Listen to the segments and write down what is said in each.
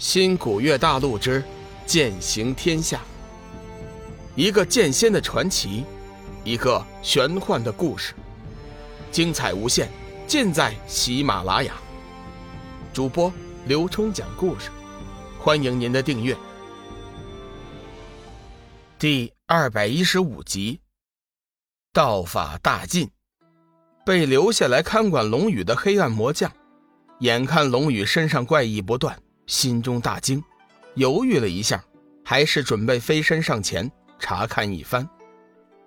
新古月大陆之剑行天下，一个剑仙的传奇，一个玄幻的故事，精彩无限，尽在喜马拉雅。主播刘冲讲故事，欢迎您的订阅。第二百一十五集，道法大进，被留下来看管龙宇的黑暗魔将，眼看龙宇身上怪异不断。心中大惊，犹豫了一下，还是准备飞身上前查看一番。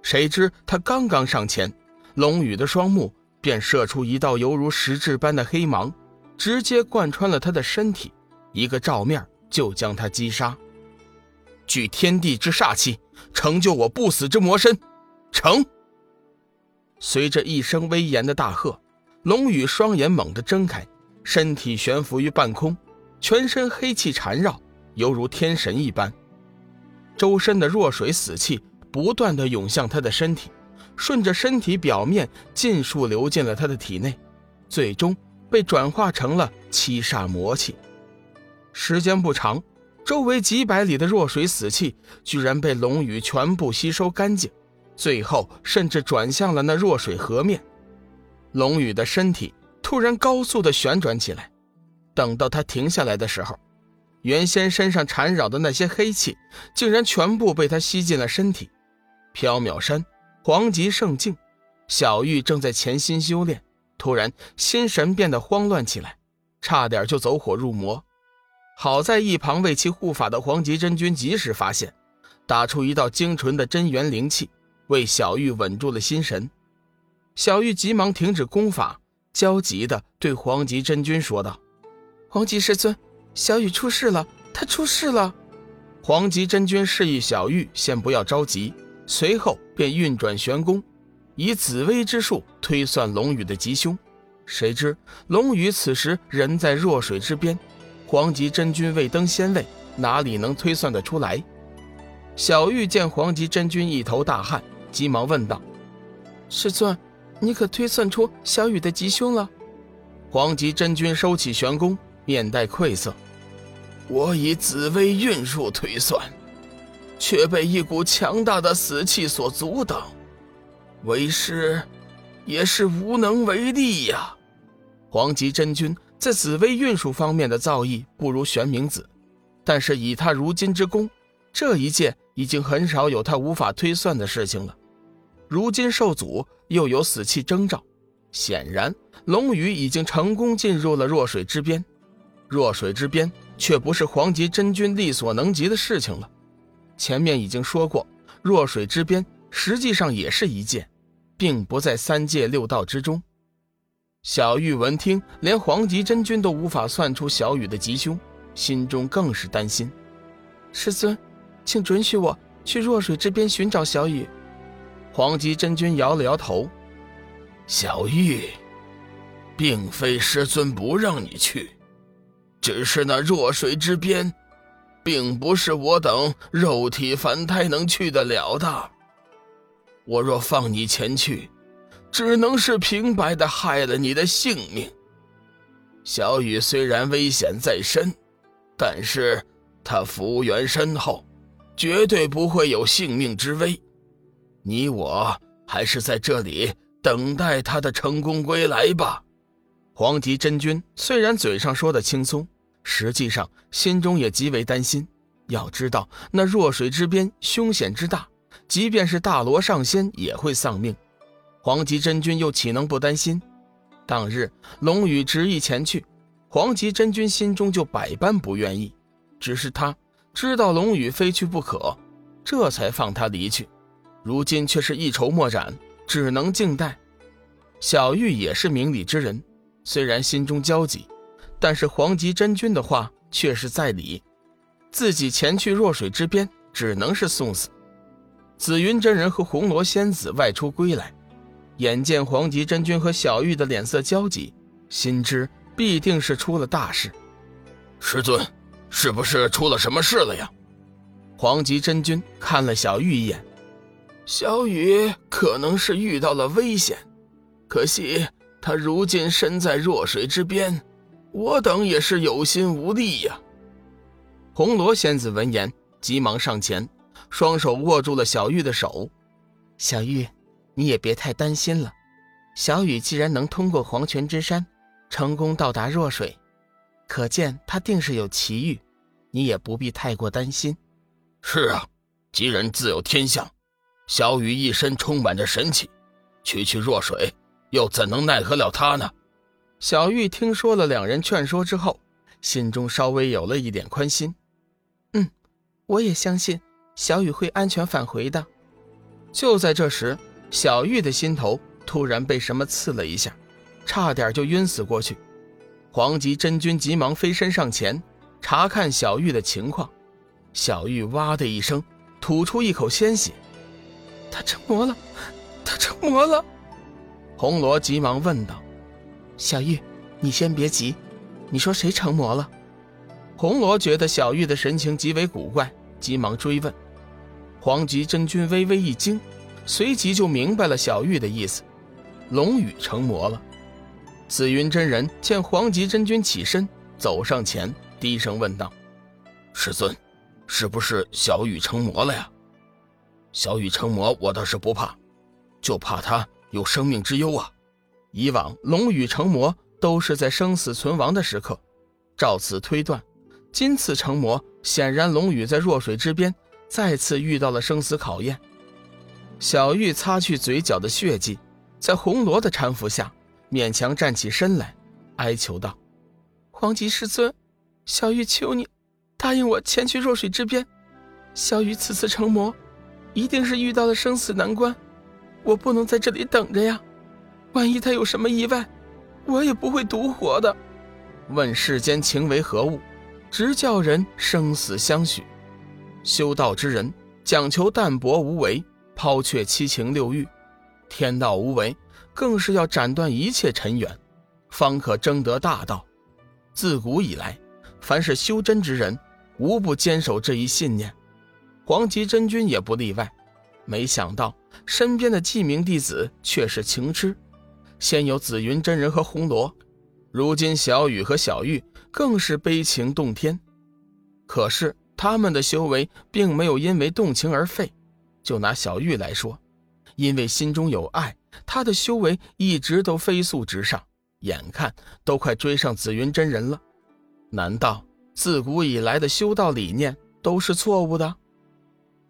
谁知他刚刚上前，龙宇的双目便射出一道犹如实质般的黑芒，直接贯穿了他的身体，一个照面就将他击杀。聚天地之煞气，成就我不死之魔身，成！随着一声威严的大喝，龙宇双眼猛地睁开，身体悬浮于半空。全身黑气缠绕，犹如天神一般。周身的弱水死气不断的涌向他的身体，顺着身体表面尽数流进了他的体内，最终被转化成了七煞魔气。时间不长，周围几百里的弱水死气居然被龙宇全部吸收干净，最后甚至转向了那弱水河面。龙宇的身体突然高速的旋转起来。等到他停下来的时候，原先身上缠绕的那些黑气，竟然全部被他吸进了身体。缥缈山，黄极圣境，小玉正在潜心修炼，突然心神变得慌乱起来，差点就走火入魔。好在一旁为其护法的黄极真君及时发现，打出一道精纯的真元灵气，为小玉稳住了心神。小玉急忙停止功法，焦急地对黄极真君说道。黄极师尊，小雨出事了，他出事了。黄极真君示意小玉先不要着急，随后便运转玄功，以紫薇之术推算龙宇的吉凶。谁知龙宇此时人在弱水之边，黄极真君未登仙位，哪里能推算得出来？小玉见黄极真君一头大汗，急忙问道：“师尊，你可推算出小雨的吉凶了？”黄极真君收起玄功。面带愧色，我以紫薇运术推算，却被一股强大的死气所阻挡，为师也是无能为力呀。黄极真君在紫薇运术方面的造诣不如玄冥子，但是以他如今之功，这一届已经很少有他无法推算的事情了。如今受阻，又有死气征兆，显然龙宇已经成功进入了弱水之边。弱水之边，却不是黄极真君力所能及的事情了。前面已经说过，弱水之边实际上也是一界，并不在三界六道之中。小玉闻听，连黄极真君都无法算出小雨的吉凶，心中更是担心。师尊，请准许我去弱水之边寻找小雨。黄极真君摇了摇头：“小玉，并非师尊不让你去。”只是那弱水之边，并不是我等肉体凡胎能去得了的。我若放你前去，只能是平白的害了你的性命。小雨虽然危险在身，但是他福缘深厚，绝对不会有性命之危。你我还是在这里等待他的成功归来吧。黄极真君虽然嘴上说的轻松，实际上心中也极为担心。要知道那弱水之边凶险之大，即便是大罗上仙也会丧命。黄极真君又岂能不担心？当日龙宇执意前去，黄极真君心中就百般不愿意。只是他知道龙宇非去不可，这才放他离去。如今却是一筹莫展，只能静待。小玉也是明理之人。虽然心中焦急，但是黄极真君的话却是在理。自己前去弱水之边，只能是送死。紫云真人和红罗仙子外出归来，眼见黄极真君和小玉的脸色焦急，心知必定是出了大事。师尊，是不是出了什么事了呀？黄极真君看了小玉一眼，小雨可能是遇到了危险，可惜。他如今身在弱水之边，我等也是有心无力呀。红罗仙子闻言，急忙上前，双手握住了小玉的手。小玉，你也别太担心了。小雨既然能通过黄泉之山，成功到达弱水，可见他定是有奇遇，你也不必太过担心。是啊，吉人自有天相。小雨一身充满着神气，区区弱水，又怎能奈何了他呢？小玉听说了两人劝说之后，心中稍微有了一点宽心。嗯，我也相信小雨会安全返回的。就在这时，小玉的心头突然被什么刺了一下，差点就晕死过去。黄吉真君急忙飞身上前查看小玉的情况，小玉哇的一声吐出一口鲜血，他成魔了，他成魔了。红罗急忙问道：“小玉，你先别急，你说谁成魔了？”红罗觉得小玉的神情极为古怪，急忙追问。黄极真君微微一惊，随即就明白了小玉的意思：龙羽成魔了。紫云真人见黄极真君起身走上前，低声问道：“师尊，是不是小雨成魔了呀？”小雨成魔，我倒是不怕，就怕他有生命之忧啊。以往龙羽成魔都是在生死存亡的时刻，照此推断，今次成魔，显然龙羽在弱水之边。再次遇到了生死考验，小玉擦去嘴角的血迹，在红罗的搀扶下，勉强站起身来，哀求道：“黄极师尊，小玉求你，答应我前去弱水之边。小玉此次成魔，一定是遇到了生死难关，我不能在这里等着呀！万一他有什么意外，我也不会独活的。问世间情为何物，直叫人生死相许。”修道之人讲求淡泊无为，抛却七情六欲；天道无为，更是要斩断一切尘缘，方可争得大道。自古以来，凡是修真之人，无不坚守这一信念。黄极真君也不例外。没想到身边的记名弟子却是情痴，先有紫云真人和红罗，如今小雨和小玉更是悲情动天。可是。他们的修为并没有因为动情而废。就拿小玉来说，因为心中有爱，他的修为一直都飞速直上，眼看都快追上紫云真人了。难道自古以来的修道理念都是错误的？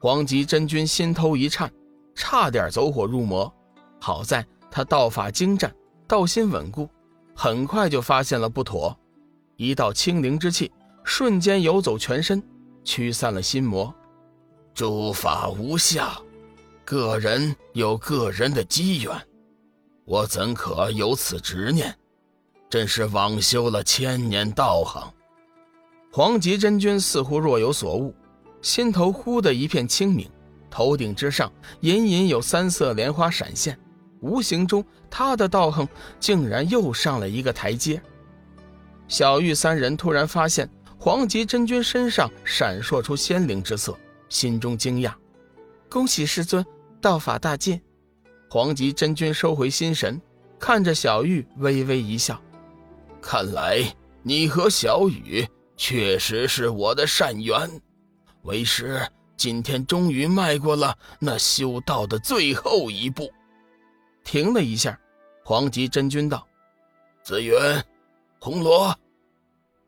黄极真君心头一颤，差点走火入魔。好在他道法精湛，道心稳固，很快就发现了不妥，一道清灵之气瞬间游走全身。驱散了心魔，诸法无相，个人有个人的机缘，我怎可有此执念？真是枉修了千年道行。黄极真君似乎若有所悟，心头忽的一片清明，头顶之上隐隐有三色莲花闪现，无形中他的道行竟然又上了一个台阶。小玉三人突然发现。黄极真君身上闪烁出仙灵之色，心中惊讶：“恭喜师尊，道法大进。”黄极真君收回心神，看着小玉，微微一笑：“看来你和小雨确实是我的善缘，为师今天终于迈过了那修道的最后一步。”停了一下，黄极真君道：“紫云，红罗。”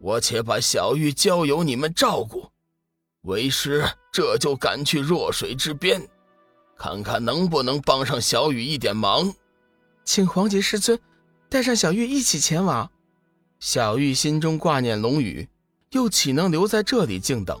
我且把小玉交由你们照顾，为师这就赶去弱水之边，看看能不能帮上小雨一点忙。请黄极师尊带上小玉一起前往。小玉心中挂念龙宇，又岂能留在这里静等？